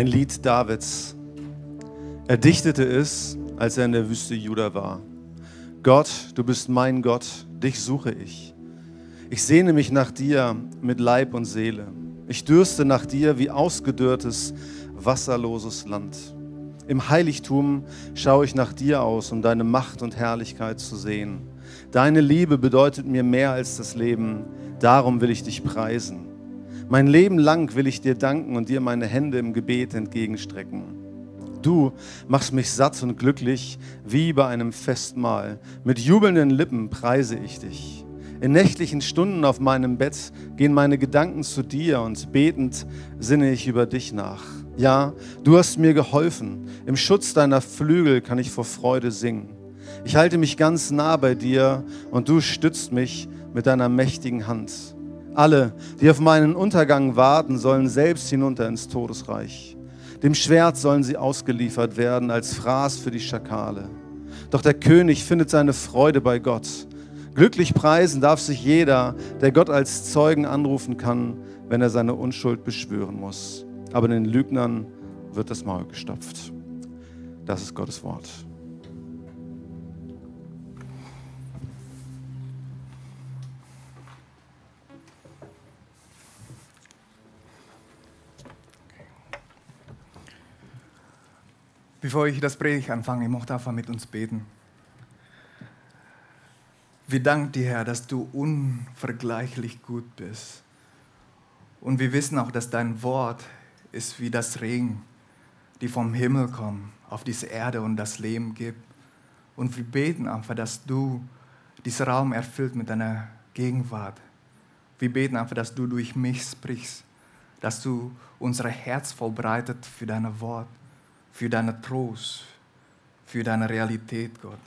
Ein Lied Davids. Er dichtete es, als er in der Wüste Juda war. Gott, du bist mein Gott, dich suche ich. Ich sehne mich nach dir mit Leib und Seele. Ich dürste nach dir wie ausgedörrtes, wasserloses Land. Im Heiligtum schaue ich nach dir aus, um deine Macht und Herrlichkeit zu sehen. Deine Liebe bedeutet mir mehr als das Leben, darum will ich dich preisen. Mein Leben lang will ich dir danken und dir meine Hände im Gebet entgegenstrecken. Du machst mich satt und glücklich wie bei einem Festmahl. Mit jubelnden Lippen preise ich dich. In nächtlichen Stunden auf meinem Bett gehen meine Gedanken zu dir und betend sinne ich über dich nach. Ja, du hast mir geholfen. Im Schutz deiner Flügel kann ich vor Freude singen. Ich halte mich ganz nah bei dir und du stützt mich mit deiner mächtigen Hand. Alle, die auf meinen Untergang warten, sollen selbst hinunter ins Todesreich. Dem Schwert sollen sie ausgeliefert werden als Fraß für die Schakale. Doch der König findet seine Freude bei Gott. Glücklich preisen darf sich jeder, der Gott als Zeugen anrufen kann, wenn er seine Unschuld beschwören muss. Aber den Lügnern wird das Maul gestopft. Das ist Gottes Wort. Bevor ich das Predigt anfange, ich möchte einfach mit uns beten. Wir danken dir, Herr, dass du unvergleichlich gut bist. Und wir wissen auch, dass dein Wort ist wie das Regen, die vom Himmel kommen, auf diese Erde und das Leben gibt. Und wir beten einfach, dass du diesen Raum erfüllt mit deiner Gegenwart. Wir beten einfach, dass du durch mich sprichst, dass du unser Herz vollbreitet für dein Wort für deinen Trost, für deine Realität, Gott.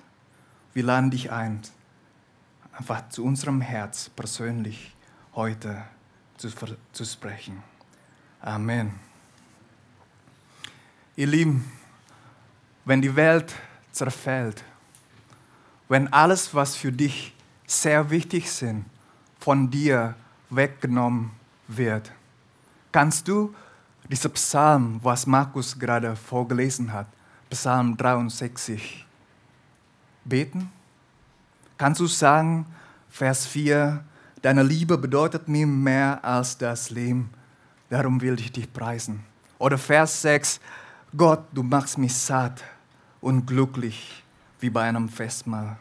Wir laden dich ein, einfach zu unserem Herz persönlich heute zu, zu sprechen. Amen. Ihr Lieben, wenn die Welt zerfällt, wenn alles, was für dich sehr wichtig ist, von dir weggenommen wird, kannst du dieser Psalm, was Markus gerade vorgelesen hat, Psalm 63, beten? Kannst du sagen, Vers 4, deine Liebe bedeutet mir mehr als das Leben, darum will ich dich preisen. Oder Vers 6, Gott, du machst mich satt und glücklich wie bei einem Festmahl.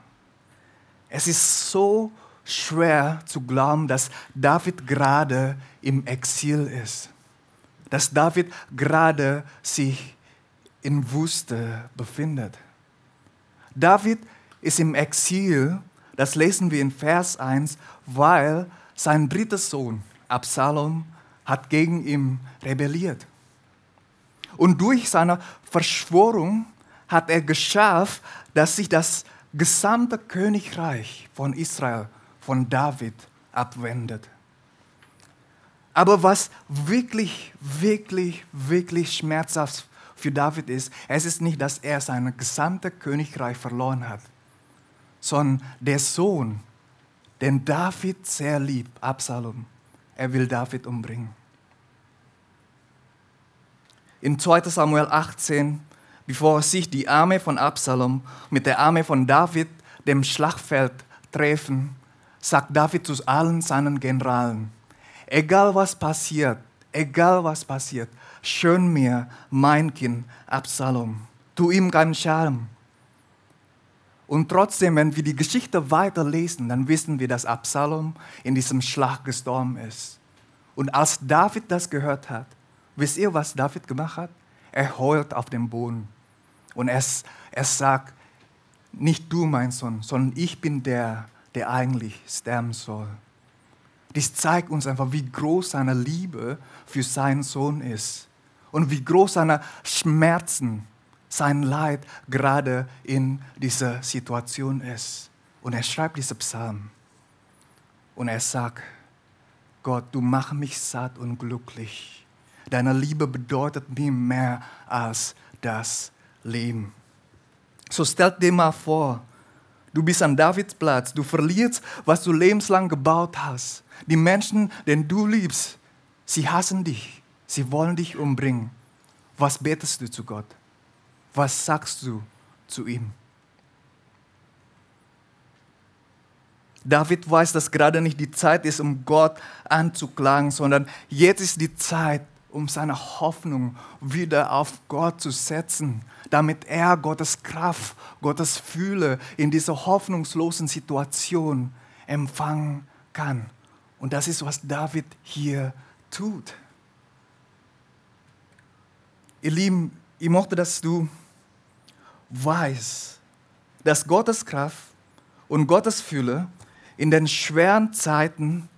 Es ist so schwer zu glauben, dass David gerade im Exil ist dass David gerade sich in Wüste befindet. David ist im Exil, das lesen wir in Vers 1, weil sein dritter Sohn Absalom hat gegen ihn rebelliert. Und durch seine Verschwörung hat er geschafft, dass sich das gesamte Königreich von Israel, von David, abwendet. Aber was wirklich, wirklich, wirklich schmerzhaft für David ist, es ist nicht, dass er sein gesamtes Königreich verloren hat, sondern der Sohn, den David sehr liebt, Absalom, er will David umbringen. In 2 Samuel 18, bevor sich die Armee von Absalom mit der Armee von David dem Schlachtfeld treffen, sagt David zu allen seinen Generalen, Egal was passiert, egal was passiert, schön mir mein Kind Absalom. Tu ihm keinen Schaden. Und trotzdem, wenn wir die Geschichte weiterlesen, dann wissen wir, dass Absalom in diesem Schlag gestorben ist. Und als David das gehört hat, wisst ihr, was David gemacht hat? Er heult auf dem Boden. Und er, er sagt, nicht du, mein Sohn, sondern ich bin der, der eigentlich sterben soll. Dies zeigt uns einfach, wie groß seine Liebe für seinen Sohn ist und wie groß seine Schmerzen, sein Leid gerade in dieser Situation ist. Und er schreibt diesen Psalm und er sagt, Gott, du machst mich satt und glücklich. Deine Liebe bedeutet mir mehr als das Leben. So stell dir mal vor, du bist an Davids Platz, du verlierst, was du lebenslang gebaut hast. Die Menschen, den du liebst, sie hassen dich, sie wollen dich umbringen. Was betest du zu Gott? Was sagst du zu ihm? David weiß, dass gerade nicht die Zeit ist, um Gott anzuklagen, sondern jetzt ist die Zeit, um seine Hoffnung wieder auf Gott zu setzen, damit er Gottes Kraft, Gottes Fühle in dieser hoffnungslosen Situation empfangen kann. Und das ist, was David hier tut. Ihr Lieben, ich möchte, dass du weißt, dass Gottes Kraft und Gottes Fühle in den schweren Zeiten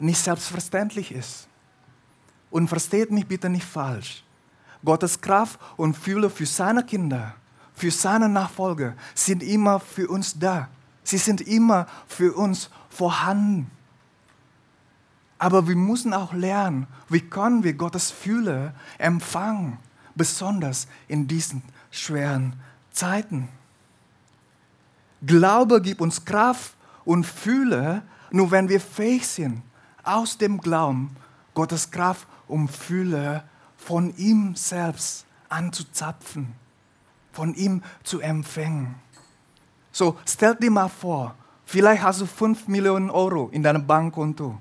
nicht selbstverständlich ist. Und versteht mich bitte nicht falsch. Gottes Kraft und Fülle für seine Kinder, für seine Nachfolger sind immer für uns da. Sie sind immer für uns vorhanden. Aber wir müssen auch lernen, wie können wir Gottes Fülle empfangen, besonders in diesen schweren Zeiten. Glaube gibt uns Kraft und Fühle, nur wenn wir fähig sind, aus dem Glauben Gottes Kraft und Fühle von ihm selbst anzuzapfen, von ihm zu empfangen. So, stell dir mal vor, vielleicht hast du 5 Millionen Euro in deinem Bankkonto,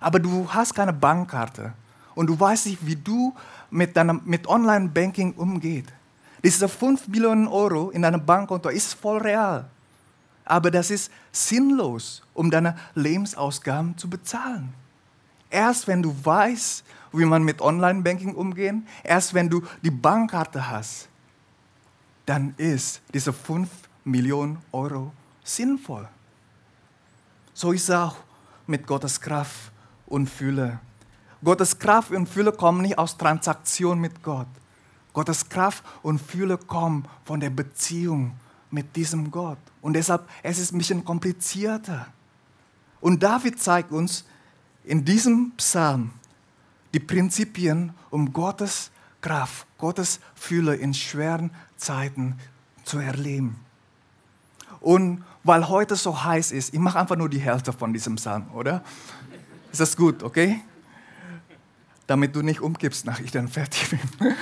aber du hast keine Bankkarte und du weißt nicht, wie du mit, mit Online-Banking umgehst. Diese 5 Millionen Euro in deinem Bankkonto ist voll real. Aber das ist sinnlos, um deine Lebensausgaben zu bezahlen. Erst wenn du weißt, wie man mit Online-Banking umgeht, erst wenn du die Bankkarte hast, dann ist diese 5 Millionen Euro sinnvoll. So ist es auch mit Gottes Kraft und Fülle. Gottes Kraft und Fülle kommen nicht aus Transaktion mit Gott. Gottes Kraft und Fülle kommen von der Beziehung mit diesem Gott. Und deshalb es ist es ein bisschen komplizierter. Und David zeigt uns in diesem Psalm die Prinzipien, um Gottes Kraft, Gottes Fülle in schweren Zeiten zu erleben. Und weil heute so heiß ist, ich mache einfach nur die Hälfte von diesem Psalm, oder? Ist das gut, okay? Damit du nicht umgibst, nach ich dann fertig bin.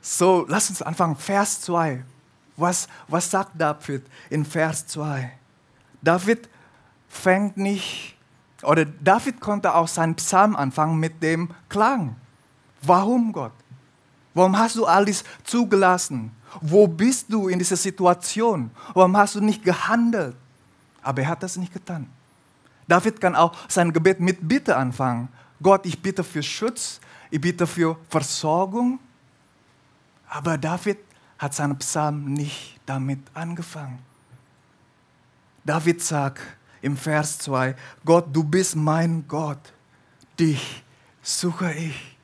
So, lass uns anfangen. Vers 2. Was, was sagt David in Vers 2? David fängt nicht, oder David konnte auch seinen Psalm anfangen mit dem Klang. Warum Gott? Warum hast du all dies zugelassen? Wo bist du in dieser Situation? Warum hast du nicht gehandelt? Aber er hat das nicht getan. David kann auch sein Gebet mit Bitte anfangen. Gott, ich bitte für Schutz, ich bitte für Versorgung. Aber David hat seinen Psalm nicht damit angefangen. David sagt im Vers 2, Gott, du bist mein Gott, dich suche ich.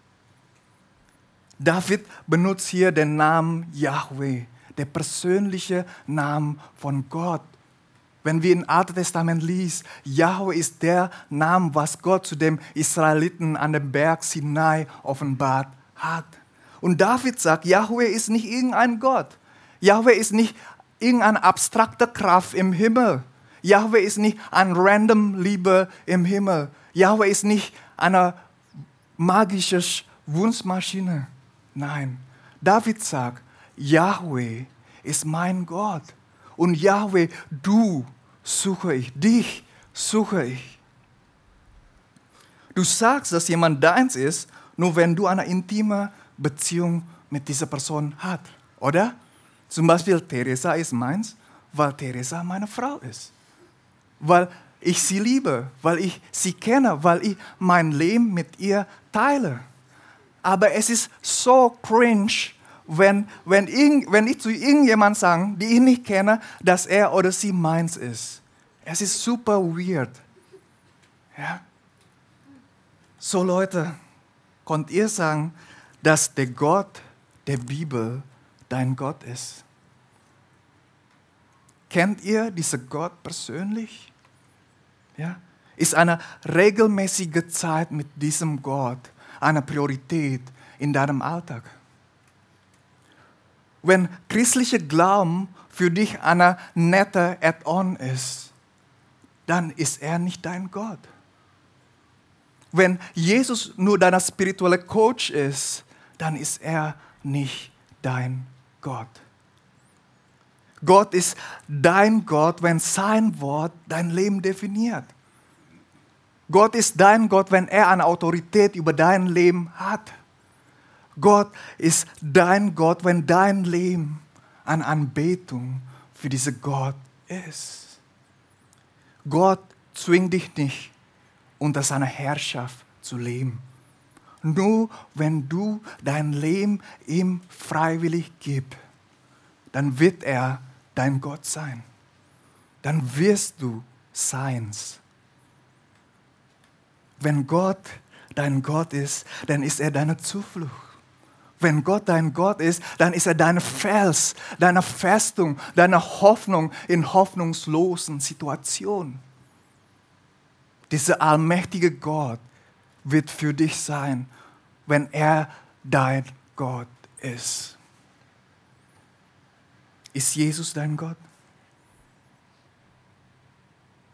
David benutzt hier den Namen Yahweh, der persönliche Name von Gott. Wenn wir im Alten Testament lesen, Yahweh ist der Name, was Gott zu den Israeliten an dem Berg Sinai offenbart hat. Und David sagt, Yahweh ist nicht irgendein Gott. Yahweh ist nicht irgendeine abstrakte Kraft im Himmel. Yahweh ist nicht ein random Liebe im Himmel. Yahweh ist nicht eine magische Wunschmaschine. Nein, David sagt, Yahweh ist mein Gott. Und Yahweh, du suche ich, dich suche ich. Du sagst, dass jemand deins ist, nur wenn du eine intime Beziehung mit dieser Person hat, oder? Zum Beispiel, Teresa ist meins, weil Teresa meine Frau ist. Weil ich sie liebe, weil ich sie kenne, weil ich mein Leben mit ihr teile. Aber es ist so cringe, wenn, wenn, ich, wenn ich zu irgendjemandem sage, die ich nicht kenne, dass er oder sie meins ist. Es ist super weird. Ja? So Leute, könnt ihr sagen, dass der Gott der Bibel dein Gott ist? Kennt ihr diesen Gott persönlich? Ja? Ist eine regelmäßige Zeit mit diesem Gott eine Priorität in deinem Alltag? Wenn christliche Glauben für dich eine nette Add-on ist, dann ist er nicht dein Gott. Wenn Jesus nur dein spiritueller Coach ist, dann ist er nicht dein Gott. Gott ist dein Gott, wenn sein Wort dein Leben definiert. Gott ist dein Gott, wenn er eine Autorität über dein Leben hat. Gott ist dein Gott, wenn dein Leben an Anbetung für diesen Gott ist. Gott zwingt dich nicht, unter seiner Herrschaft zu leben. Nur wenn du dein Leben ihm freiwillig gibst, dann wird er dein Gott sein. Dann wirst du seins. Wenn Gott dein Gott ist, dann ist er deine Zuflucht. Wenn Gott dein Gott ist, dann ist er dein Fels, deine Festung, deine Hoffnung in hoffnungslosen Situationen. Dieser allmächtige Gott wird für dich sein, wenn er dein Gott ist. Ist Jesus dein Gott?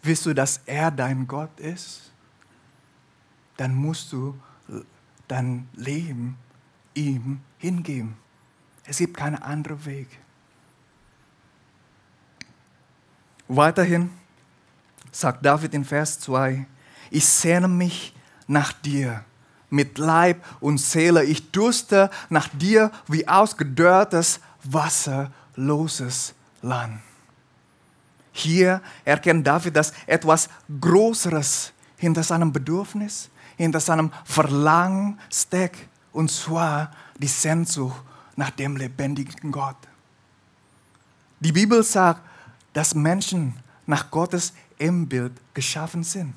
Willst du, dass er dein Gott ist? Dann musst du dein Leben ihm hingeben. Es gibt keinen anderen Weg. Weiterhin sagt David in Vers 2, ich sehne mich nach dir mit Leib und Seele. Ich durste nach dir wie ausgedörrtes, wasserloses Land. Hier erkennt David, dass etwas Größeres hinter seinem Bedürfnis, hinter seinem Verlangen steckt. Und zwar die Sehnsucht nach dem lebendigen Gott. Die Bibel sagt, dass Menschen nach Gottes Ebenbild geschaffen sind.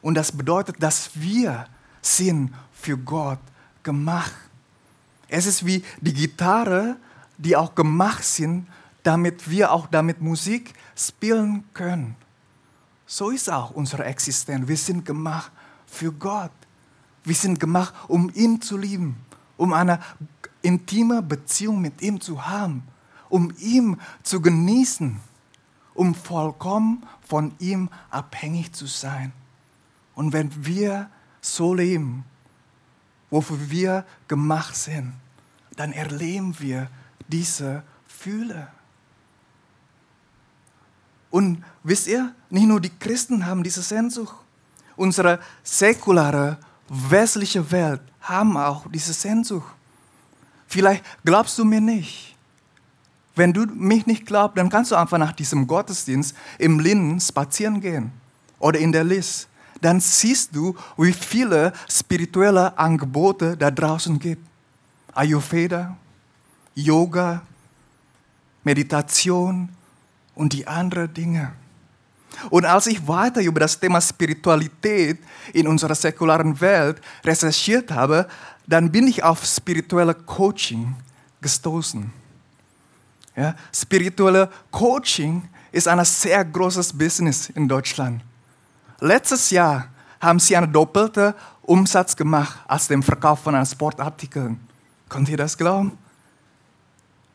Und das bedeutet, dass wir sind für Gott gemacht. Es ist wie die Gitarre, die auch gemacht sind, damit wir auch damit Musik spielen können. So ist auch unsere Existenz. Wir sind gemacht für Gott. Wir sind gemacht, um ihn zu lieben, um eine intime Beziehung mit ihm zu haben, um ihn zu genießen, um vollkommen von ihm abhängig zu sein. Und wenn wir so leben, wofür wir gemacht sind, dann erleben wir diese Fühle. Und wisst ihr, nicht nur die Christen haben diese Sehnsucht. Unsere säkulare, westliche Welt haben auch diese Sehnsucht. Vielleicht glaubst du mir nicht. Wenn du mich nicht glaubst, dann kannst du einfach nach diesem Gottesdienst im Linden spazieren gehen oder in der List. Dann siehst du, wie viele spirituelle Angebote da draußen gibt. Ayurveda, Yoga, Meditation und die anderen Dinge. Und als ich weiter über das Thema Spiritualität in unserer säkularen Welt recherchiert habe, dann bin ich auf spirituelle Coaching gestoßen. Ja, spirituelle Coaching ist ein sehr großes Business in Deutschland. Letztes Jahr haben sie einen doppelten Umsatz gemacht als den Verkauf von Sportartikeln. Könnt ihr das glauben?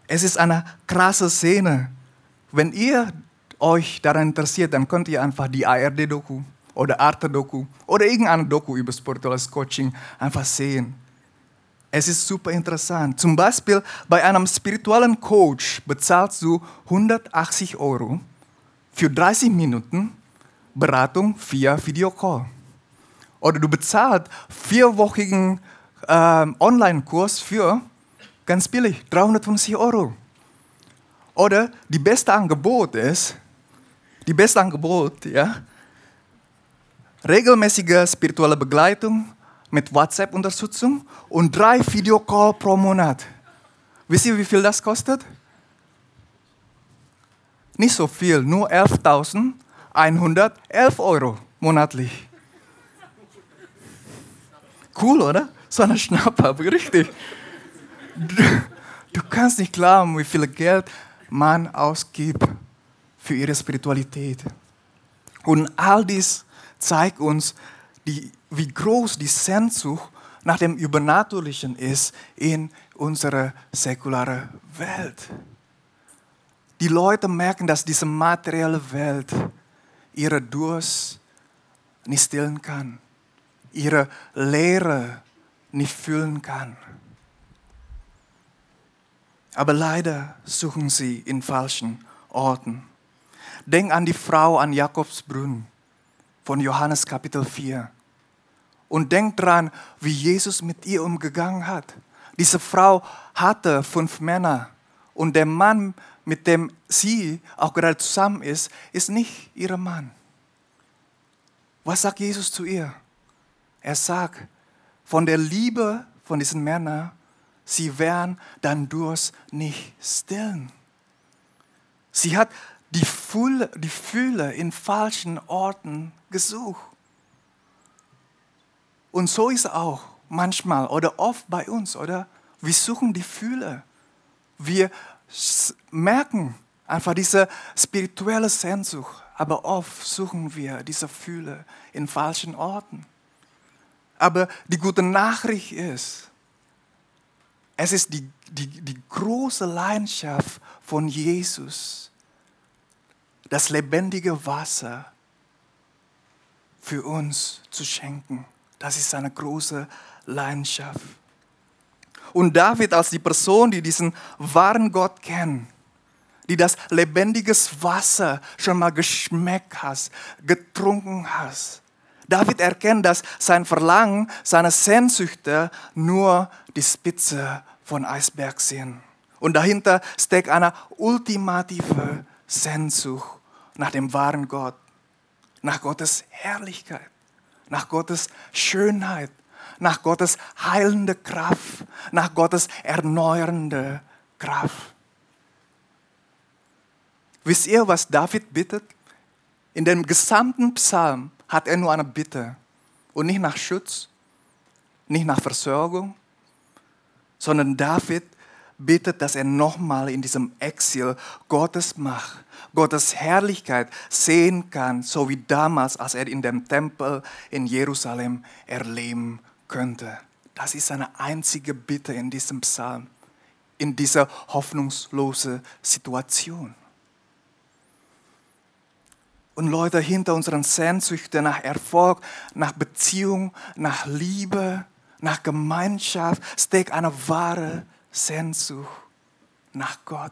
Es ist eine krasse Szene. Wenn ihr euch daran interessiert, dann könnt ihr einfach die ARD-Doku oder Arte-Doku oder irgendeine Doku über spirituelles Coaching einfach sehen. Es ist super interessant. Zum Beispiel bei einem spirituellen Coach bezahlst du 180 Euro für 30 Minuten Beratung via Videocall. Oder du bezahlst vierwöchigen äh, Online-Kurs für ganz billig, 350 Euro. Oder die beste Angebot ist, die beste Angebot, ja, regelmäßige spirituelle Begleitung mit WhatsApp-Unterstützung und drei Videocall pro Monat. Wisst ihr, wie viel das kostet? Nicht so viel, nur 11.000 111 Euro monatlich. Cool, oder? So eine Schnapper, richtig. Du kannst nicht glauben, wie viel Geld man ausgibt für ihre Spiritualität. Und all dies zeigt uns, die, wie groß die Sehnsucht nach dem Übernatürlichen ist in unserer säkularen Welt. Die Leute merken, dass diese materielle Welt ihre Durst nicht stillen kann, ihre Leere nicht füllen kann. Aber leider suchen sie in falschen Orten. Denk an die Frau an Jakobsbrunn von Johannes Kapitel 4. Und denk dran, wie Jesus mit ihr umgegangen hat. Diese Frau hatte fünf Männer und der Mann, mit dem sie auch gerade zusammen ist, ist nicht ihr Mann. Was sagt Jesus zu ihr? Er sagt, von der Liebe von diesen Männern, sie werden dann Durst nicht stillen. Sie hat die Fülle, die Fülle in falschen Orten gesucht. Und so ist es auch manchmal oder oft bei uns, oder? Wir suchen die Fülle. Wir merken einfach diese spirituelle Sehnsucht, aber oft suchen wir diese Fülle in falschen Orten. Aber die gute Nachricht ist, es ist die, die, die große Leidenschaft von Jesus, das lebendige Wasser für uns zu schenken. Das ist seine große Leidenschaft. Und David als die Person, die diesen wahren Gott kennt, die das lebendige Wasser schon mal geschmeckt hat, getrunken hat. David erkennt, dass sein Verlangen, seine Sehnsüchte nur die Spitze von Eisberg sind. Und dahinter steckt eine ultimative Sehnsucht nach dem wahren Gott, nach Gottes Herrlichkeit, nach Gottes Schönheit, nach Gottes heilende Kraft, nach Gottes erneuernde Kraft. Wisst ihr, was David bittet? In dem gesamten Psalm hat er nur eine Bitte und nicht nach Schutz, nicht nach Versorgung, sondern David bittet, dass er nochmal in diesem Exil Gottes Macht, Gottes Herrlichkeit sehen kann, so wie damals, als er in dem Tempel in Jerusalem erleben könnte. Das ist seine einzige Bitte in diesem Psalm, in dieser hoffnungslosen Situation. Und Leute, hinter unseren Sehnsüchten nach Erfolg, nach Beziehung, nach Liebe, nach Gemeinschaft steckt eine wahre Sehnsucht nach Gott.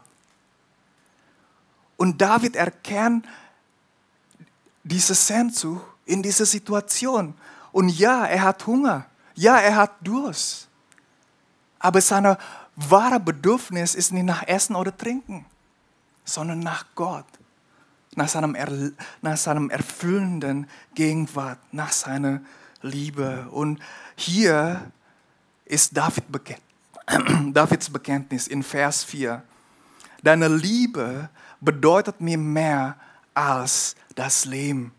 Und David erkennt diese Sehnsucht in dieser Situation. Und ja, er hat Hunger. Ja, er hat Durst. Aber sein wahre Bedürfnis ist nicht nach Essen oder Trinken, sondern nach Gott nach seinem, er, nach seinem erfüllenden Gegenwart, nach seiner Liebe. Und hier ist David bekennt, Davids Bekenntnis in Vers 4. Deine Liebe bedeutet mir mehr als das Leben.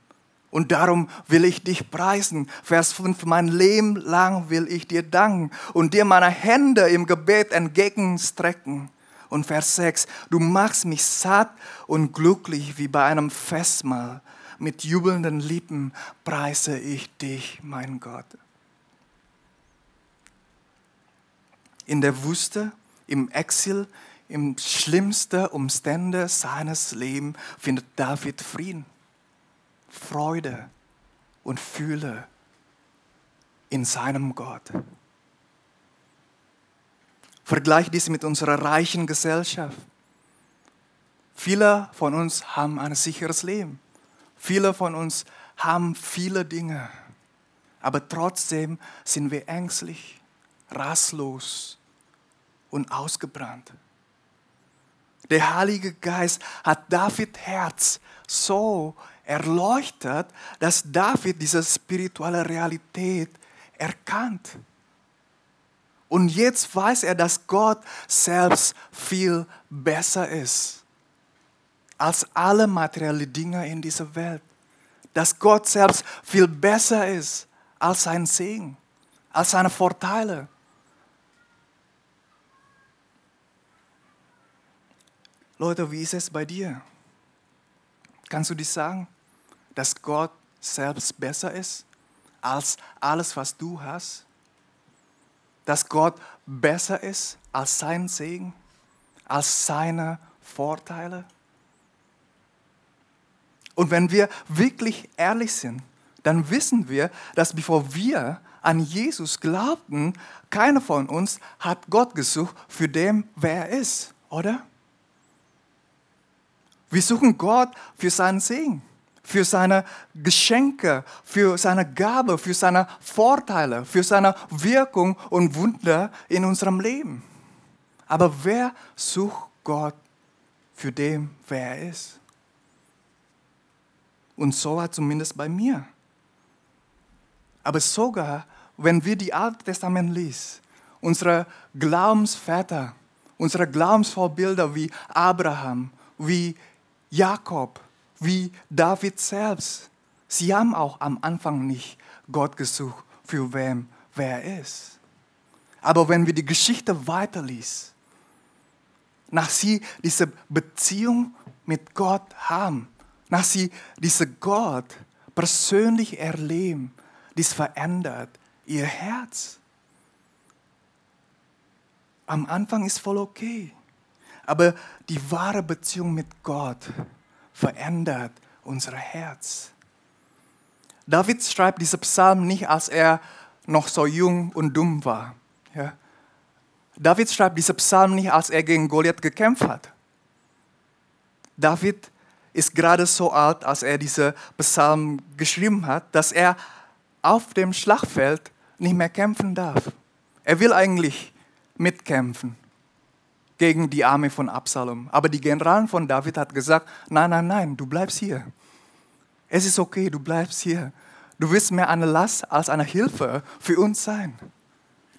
Und darum will ich dich preisen. Vers 5, mein Leben lang will ich dir danken und dir meine Hände im Gebet entgegenstrecken. Und Vers 6, du machst mich satt und glücklich wie bei einem Festmahl. Mit jubelnden Lippen preise ich dich, mein Gott. In der Wüste, im Exil, im schlimmsten Umstände seines Lebens findet David Frieden, Freude und Fühle in seinem Gott. Vergleich dies mit unserer reichen Gesellschaft. Viele von uns haben ein sicheres Leben. Viele von uns haben viele Dinge. Aber trotzdem sind wir ängstlich, rastlos und ausgebrannt. Der Heilige Geist hat David Herz so erleuchtet, dass David diese spirituelle Realität erkannt. Und jetzt weiß er, dass Gott selbst viel besser ist als alle materiellen Dinge in dieser Welt. dass Gott selbst viel besser ist als sein Segen, als seine Vorteile. Leute, wie ist es bei dir? Kannst du dich sagen, dass Gott selbst besser ist als alles, was du hast? Dass Gott besser ist als sein Segen, als seine Vorteile? Und wenn wir wirklich ehrlich sind, dann wissen wir, dass bevor wir an Jesus glaubten, keiner von uns hat Gott gesucht für dem, wer er ist, oder? Wir suchen Gott für seinen Segen, für seine Geschenke, für seine Gabe, für seine Vorteile, für seine Wirkung und Wunder in unserem Leben. Aber wer sucht Gott für dem, wer er ist? Und so war zumindest bei mir. Aber sogar, wenn wir die Alte Testament lesen, unsere Glaubensväter, unsere Glaubensvorbilder wie Abraham, wie Jakob, wie David selbst, sie haben auch am Anfang nicht Gott gesucht, für wem wer ist. Aber wenn wir die Geschichte weiterlesen, nach sie diese Beziehung mit Gott haben, nach sie diese Gott persönlich erleben, dies verändert ihr Herz. Am Anfang ist voll okay. Aber die wahre Beziehung mit Gott verändert unser Herz. David schreibt diesen Psalm nicht, als er noch so jung und dumm war. Ja. David schreibt diesen Psalm nicht, als er gegen Goliath gekämpft hat. David ist gerade so alt, als er diesen Psalm geschrieben hat, dass er auf dem Schlachtfeld nicht mehr kämpfen darf. Er will eigentlich mitkämpfen gegen die Armee von Absalom. Aber die General von David hat gesagt, nein, nein, nein, du bleibst hier. Es ist okay, du bleibst hier. Du wirst mehr eine Last als eine Hilfe für uns sein.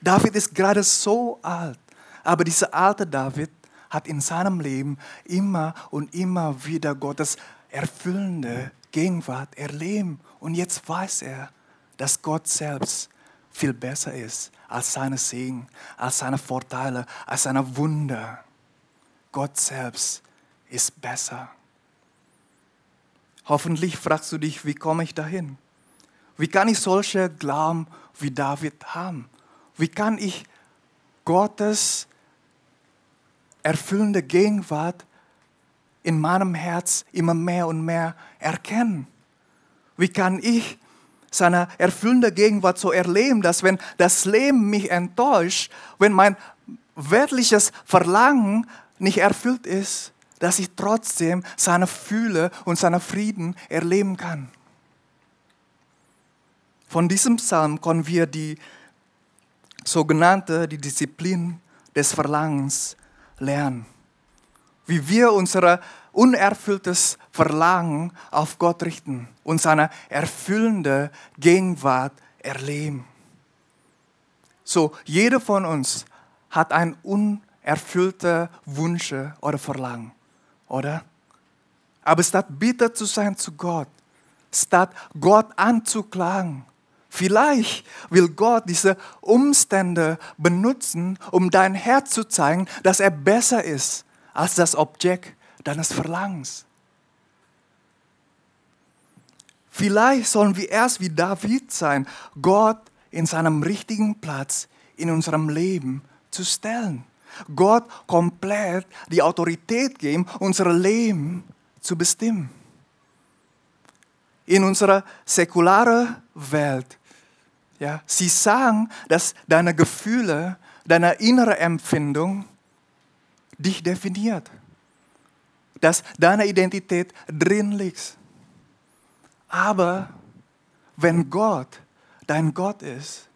David ist gerade so alt, aber dieser alte David hat in seinem Leben immer und immer wieder Gottes erfüllende Gegenwart erlebt. Und jetzt weiß er, dass Gott selbst viel besser ist als seine Segen, als seine Vorteile, als seine Wunder. Gott selbst ist besser. Hoffentlich fragst du dich, wie komme ich dahin? Wie kann ich solche Glauben wie David haben? Wie kann ich Gottes erfüllende Gegenwart in meinem Herz immer mehr und mehr erkennen? Wie kann ich seine erfüllende Gegenwart so erleben, dass wenn das Leben mich enttäuscht, wenn mein weltliches Verlangen nicht erfüllt ist, dass ich trotzdem seine Fühle und seinen Frieden erleben kann. Von diesem Psalm können wir die sogenannte die Disziplin des Verlangens lernen. Wie wir unser unerfülltes Verlangen auf Gott richten und seine erfüllende Gegenwart erleben. So, jeder von uns hat ein unerfüllter Wunsch oder Verlangen, oder? Aber statt bitter zu sein zu Gott, statt Gott anzuklagen, Vielleicht will Gott diese Umstände benutzen, um dein Herz zu zeigen, dass er besser ist als das Objekt deines Verlangens. Vielleicht sollen wir erst wie David sein, Gott in seinem richtigen Platz in unserem Leben zu stellen. Gott komplett die Autorität geben, unser Leben zu bestimmen. In unserer säkularen Welt ja, sie sagen, dass deine Gefühle, deine innere Empfindung dich definiert. Dass deine Identität drin liegt. Aber wenn Gott dein Gott ist,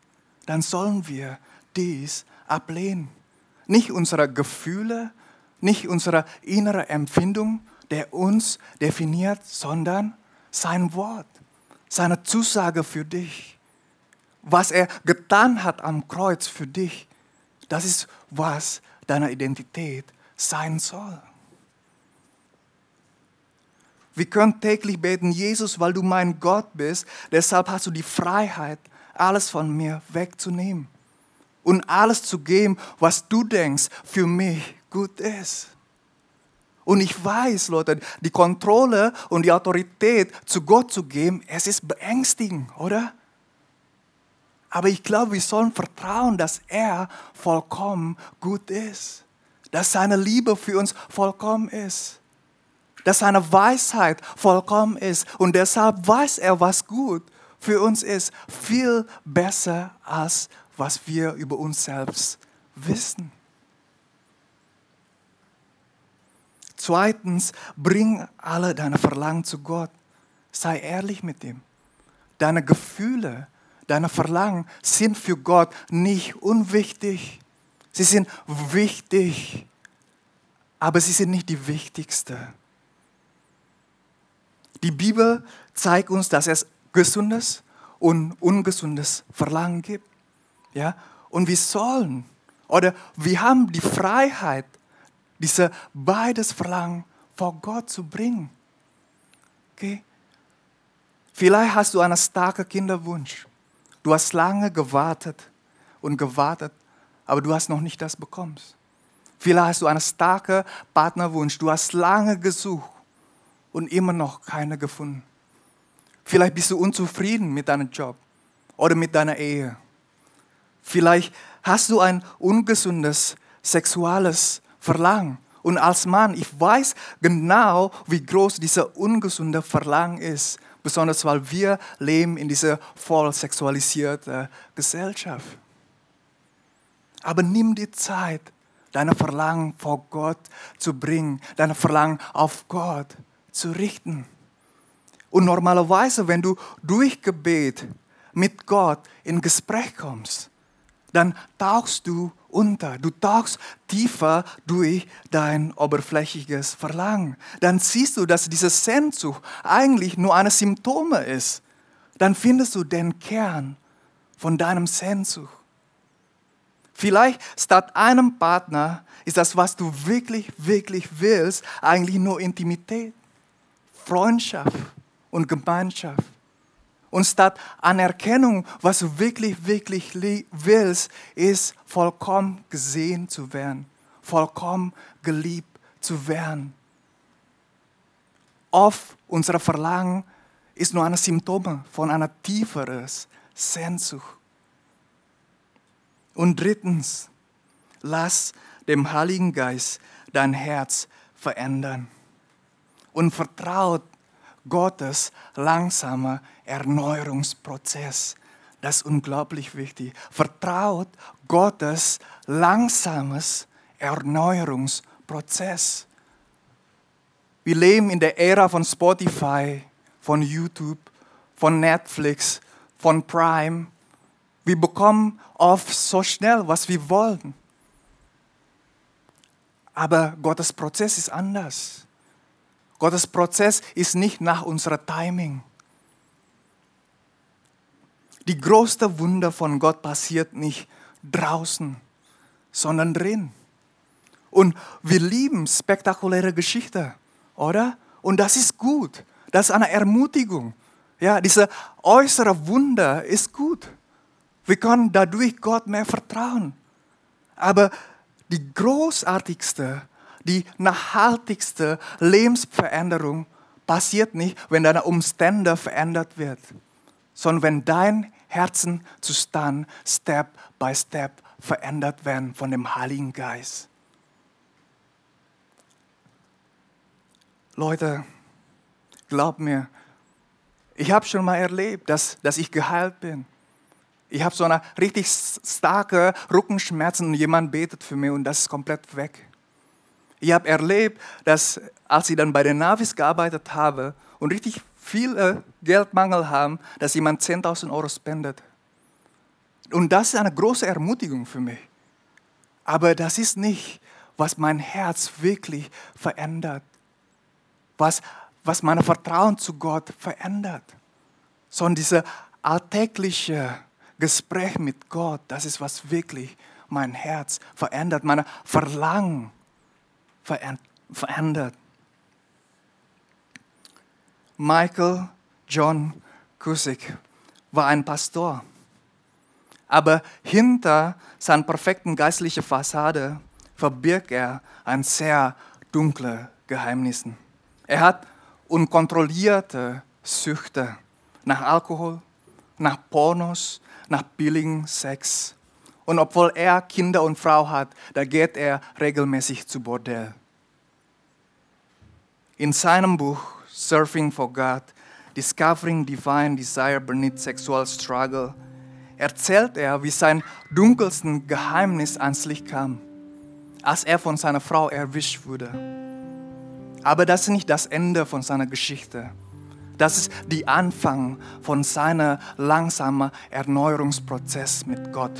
dann sollen wir dies ablehnen. Nicht unsere Gefühle, nicht unsere innere Empfindung, der uns definiert, sondern sein Wort, seine Zusage für dich was er getan hat am Kreuz für dich, das ist, was deine Identität sein soll. Wir können täglich beten, Jesus, weil du mein Gott bist, deshalb hast du die Freiheit, alles von mir wegzunehmen und alles zu geben, was du denkst, für mich gut ist. Und ich weiß, Leute, die Kontrolle und die Autorität zu Gott zu geben, es ist beängstigend, oder? Aber ich glaube, wir sollen vertrauen, dass er vollkommen gut ist. Dass seine Liebe für uns vollkommen ist. Dass seine Weisheit vollkommen ist. Und deshalb weiß er, was gut für uns ist. Viel besser, als was wir über uns selbst wissen. Zweitens, bring alle deine Verlangen zu Gott. Sei ehrlich mit ihm. Deine Gefühle, deine Verlangen sind für Gott nicht unwichtig. Sie sind wichtig, aber sie sind nicht die wichtigste. Die Bibel zeigt uns, dass es gesundes und ungesundes Verlangen gibt. Ja? Und wir sollen oder wir haben die Freiheit, diese beides Verlangen vor Gott zu bringen. Okay? Vielleicht hast du einen starken Kinderwunsch. Du hast lange gewartet und gewartet, aber du hast noch nicht das bekommen. Vielleicht hast du einen starken Partnerwunsch. Du hast lange gesucht und immer noch keine gefunden. Vielleicht bist du unzufrieden mit deinem Job oder mit deiner Ehe. Vielleicht hast du ein ungesundes sexuelles Verlangen. Und als Mann, ich weiß genau, wie groß dieser ungesunde Verlangen ist. Besonders weil wir leben in dieser voll sexualisierten Gesellschaft. Aber nimm die Zeit, deine Verlangen vor Gott zu bringen, deine Verlangen auf Gott zu richten. Und normalerweise, wenn du durch Gebet mit Gott in Gespräch kommst, dann tauchst du unter. Du tauchst tiefer durch dein oberflächliches Verlangen. Dann siehst du, dass diese Sehnsucht eigentlich nur ein Symptom ist. Dann findest du den Kern von deinem Sehnsucht. Vielleicht statt einem Partner ist das, was du wirklich, wirklich willst, eigentlich nur Intimität, Freundschaft und Gemeinschaft. Und statt Anerkennung, was du wirklich, wirklich willst, ist vollkommen gesehen zu werden, vollkommen geliebt zu werden. Oft unser Verlangen ist nur ein Symptom von einer tieferen Sehnsucht. Und drittens, lass dem Heiligen Geist dein Herz verändern und vertraut Gottes langsamer Erneuerungsprozess. Das ist unglaublich wichtig. Vertraut Gottes langsames Erneuerungsprozess. Wir leben in der Ära von Spotify, von YouTube, von Netflix, von Prime. Wir bekommen oft so schnell, was wir wollen. Aber Gottes Prozess ist anders. Gottes Prozess ist nicht nach unserer Timing. Die größte Wunder von Gott passiert nicht draußen, sondern drin. Und wir lieben spektakuläre Geschichten, oder? Und das ist gut. Das ist eine Ermutigung. Ja, diese äußere Wunder ist gut. Wir können dadurch Gott mehr vertrauen. Aber die großartigste die nachhaltigste Lebensveränderung passiert nicht, wenn deine Umstände verändert wird, sondern wenn dein Herzenzustand Step by Step verändert werden von dem Heiligen Geist. Leute, glaub mir, ich habe schon mal erlebt, dass, dass ich geheilt bin. Ich habe so eine richtig starke Rückenschmerzen und jemand betet für mich und das ist komplett weg. Ich habe erlebt, dass als ich dann bei den Navis gearbeitet habe und richtig viel Geldmangel haben, dass jemand 10.000 Euro spendet. Und das ist eine große Ermutigung für mich. Aber das ist nicht, was mein Herz wirklich verändert. Was, was mein Vertrauen zu Gott verändert. Sondern dieses alltägliche Gespräch mit Gott, das ist, was wirklich mein Herz verändert. Meine Verlangen verändert. Michael John Cusick war ein Pastor. Aber hinter seiner perfekten geistlichen Fassade verbirgt er ein sehr dunkle Geheimnissen. Er hat unkontrollierte Süchte nach Alkohol, nach Pornos, nach billigen Sex. Und obwohl er Kinder und Frau hat, da geht er regelmäßig zu Bordell. In seinem Buch Surfing for God, Discovering Divine Desire Beneath Sexual Struggle, erzählt er, wie sein dunkelsten Geheimnis ans Licht kam, als er von seiner Frau erwischt wurde. Aber das ist nicht das Ende von seiner Geschichte. Das ist der Anfang von seinem langsamen Erneuerungsprozess mit Gott.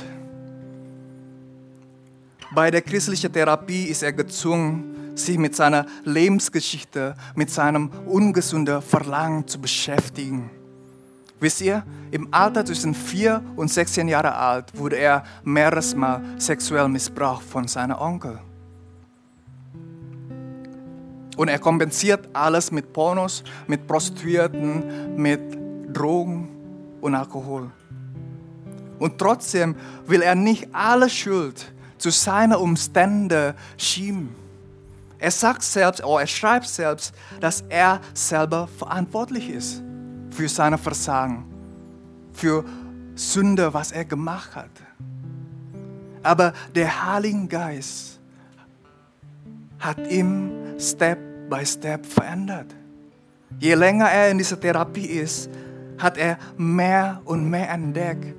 Bei der christlichen Therapie ist er gezwungen, sich mit seiner Lebensgeschichte, mit seinem ungesunden Verlangen zu beschäftigen. Wisst ihr, im Alter zwischen vier und 16 Jahre alt wurde er mehreres Mal sexuell missbraucht von seinem Onkel. Und er kompensiert alles mit Pornos, mit Prostituierten, mit Drogen und Alkohol. Und trotzdem will er nicht alle Schuld zu seinen Umständen schieben. Er sagt selbst, oder er schreibt selbst, dass er selber verantwortlich ist für seine Versagen, für Sünde, was er gemacht hat. Aber der Heilige Geist hat ihm Step by Step verändert. Je länger er in dieser Therapie ist, hat er mehr und mehr entdeckt,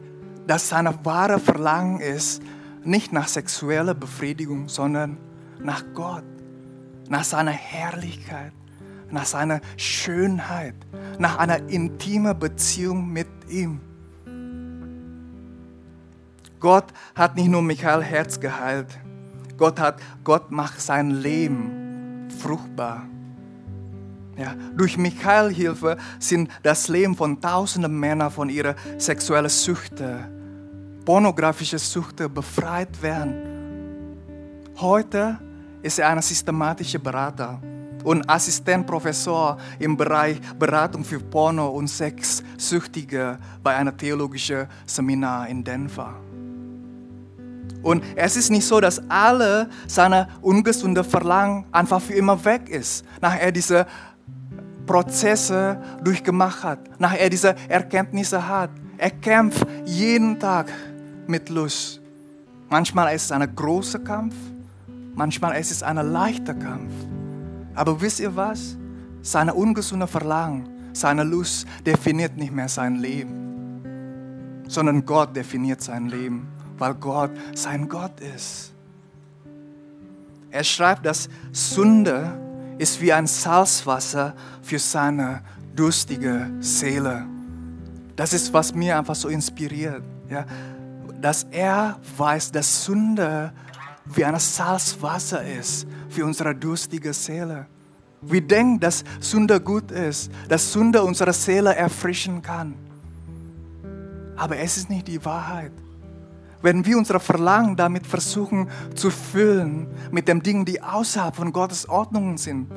dass seine wahre Verlangen ist, nicht nach sexueller Befriedigung, sondern nach Gott, nach seiner Herrlichkeit, nach seiner Schönheit, nach einer intimen Beziehung mit ihm. Gott hat nicht nur Michael Herz geheilt, Gott, hat, Gott macht sein Leben fruchtbar. Ja, durch Michael Hilfe sind das Leben von tausenden Männern von ihrer sexuellen Süchte, pornografische Süchte befreit werden. Heute ist er ein systematischer Berater und Assistentprofessor im Bereich Beratung für Porno- und Sexsüchtige bei einem theologischen Seminar in Denver. Und es ist nicht so, dass alle seine ungesunde Verlangen einfach für immer weg ist, nachdem er diese Prozesse durchgemacht hat, nachdem er diese Erkenntnisse hat. Er kämpft jeden Tag mit Lust. Manchmal ist es ein großer Kampf, manchmal ist es ein leichter Kampf. Aber wisst ihr was? Seine ungesunde Verlangen, seine Lust definiert nicht mehr sein Leben, sondern Gott definiert sein Leben weil Gott sein Gott ist. Er schreibt, dass Sünde ist wie ein Salzwasser für seine durstige Seele. Das ist, was mir einfach so inspiriert. Ja? Dass er weiß, dass Sünde wie ein Salzwasser ist für unsere durstige Seele. Wir denken, dass Sünde gut ist, dass Sünde unsere Seele erfrischen kann. Aber es ist nicht die Wahrheit wenn wir unsere Verlangen damit versuchen zu füllen, mit dem Ding, die außerhalb von Gottes Ordnungen sind,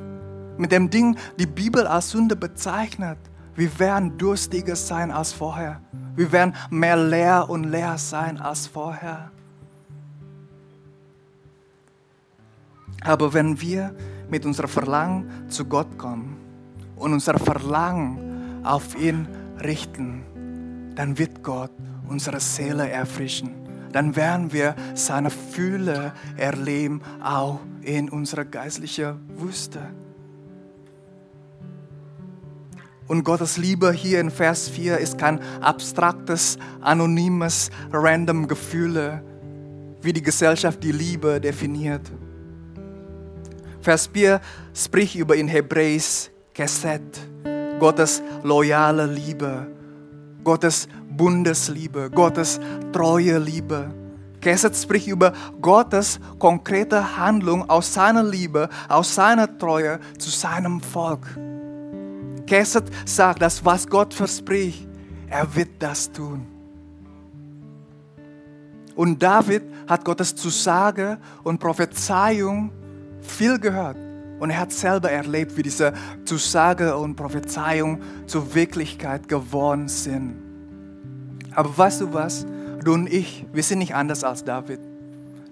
mit dem Ding, die Bibel als Sünde bezeichnet, wir werden durstiger sein als vorher. Wir werden mehr leer und leer sein als vorher. Aber wenn wir mit unserem Verlangen zu Gott kommen und unser Verlangen auf ihn richten, dann wird Gott unsere Seele erfrischen dann werden wir seine Fühle erleben, auch in unserer geistlichen Wüste. Und Gottes Liebe hier in Vers 4 ist kein abstraktes, anonymes, random Gefühle, wie die Gesellschaft die Liebe definiert. Vers 4 spricht über in Hebräisch Keset, Gottes loyale Liebe, Gottes Bundesliebe, Gottes treue Liebe. Geset spricht über Gottes konkrete Handlung aus seiner Liebe, aus seiner Treue zu seinem Volk. Geset sagt, dass was Gott verspricht, er wird das tun. Und David hat Gottes Zusage und Prophezeiung viel gehört. Und er hat selber erlebt, wie diese Zusage und Prophezeiung zur Wirklichkeit geworden sind. Aber weißt du was? Du und ich, wir sind nicht anders als David.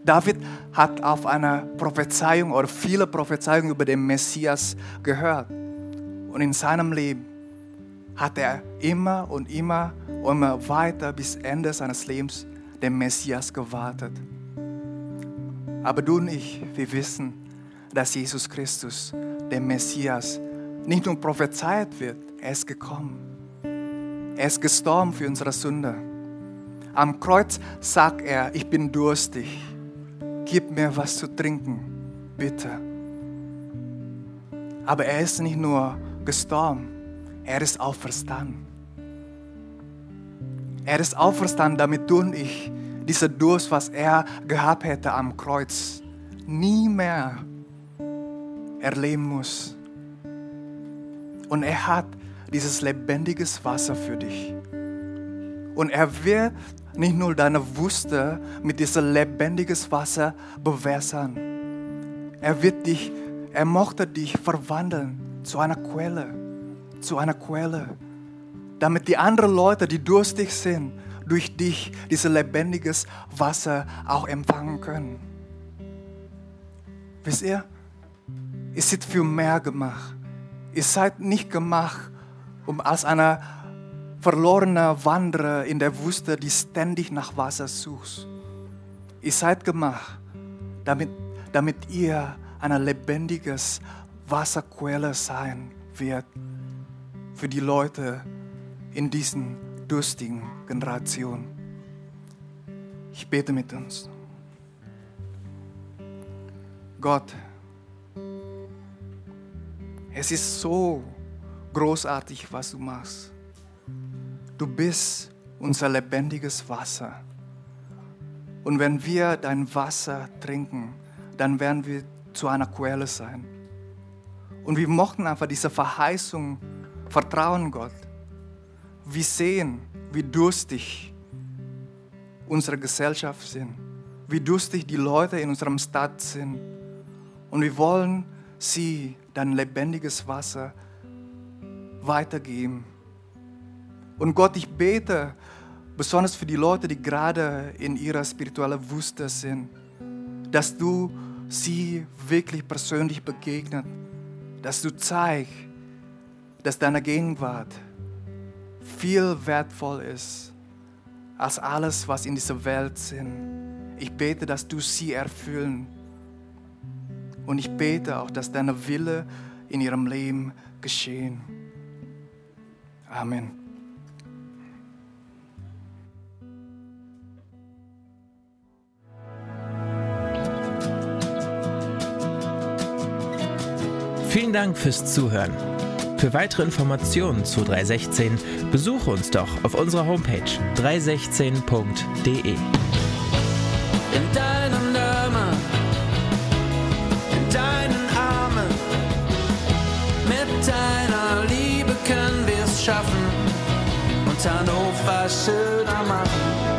David hat auf eine Prophezeiung oder viele Prophezeiungen über den Messias gehört. Und in seinem Leben hat er immer und immer und immer weiter bis Ende seines Lebens den Messias gewartet. Aber du und ich, wir wissen, dass Jesus Christus, der Messias, nicht nur prophezeit wird, er ist gekommen. Er ist gestorben für unsere Sünde. Am Kreuz sagt er, ich bin durstig. Gib mir was zu trinken, bitte. Aber er ist nicht nur gestorben, er ist auferstanden. Er ist auferstanden, damit du und ich dieser Durst, was er gehabt hätte am Kreuz, nie mehr erleben muss. Und er hat dieses lebendiges Wasser für dich. Und er wird nicht nur deine Wüste mit diesem lebendiges Wasser bewässern. Er wird dich, er mochte dich verwandeln zu einer Quelle, zu einer Quelle, damit die anderen Leute, die durstig sind, durch dich dieses lebendiges Wasser auch empfangen können. Wisst ihr? Ihr seid für mehr gemacht. Ihr seid nicht gemacht, um als eine verlorene Wanderer in der Wüste, die ständig nach Wasser sucht. Ihr seid gemacht, damit, damit ihr eine lebendiges Wasserquelle sein wird für die Leute in diesen durstigen Generation. Ich bete mit uns. Gott, es ist so großartig, was du machst. Du bist unser lebendiges Wasser. Und wenn wir dein Wasser trinken, dann werden wir zu einer Quelle sein. Und wir mochten einfach diese Verheißung vertrauen, Gott. Wir sehen, wie durstig unsere Gesellschaft sind, wie durstig die Leute in unserem Stadt sind. Und wir wollen sie dein lebendiges Wasser weitergeben. Und Gott, ich bete besonders für die Leute, die gerade in ihrer spirituellen Wüste sind, dass du sie wirklich persönlich begegnet, dass du zeigst, dass deine Gegenwart viel wertvoll ist als alles, was in dieser Welt sind. Ich bete, dass du sie erfüllen und ich bete auch, dass deine Wille in ihrem Leben geschehen. Amen. Vielen Dank fürs Zuhören. Für weitere Informationen zu 316 besuche uns doch auf unserer Homepage 316.de. in deinem Namen, in deinen Armen. Mit deiner Liebe können wir es schaffen und Hannover schöner machen.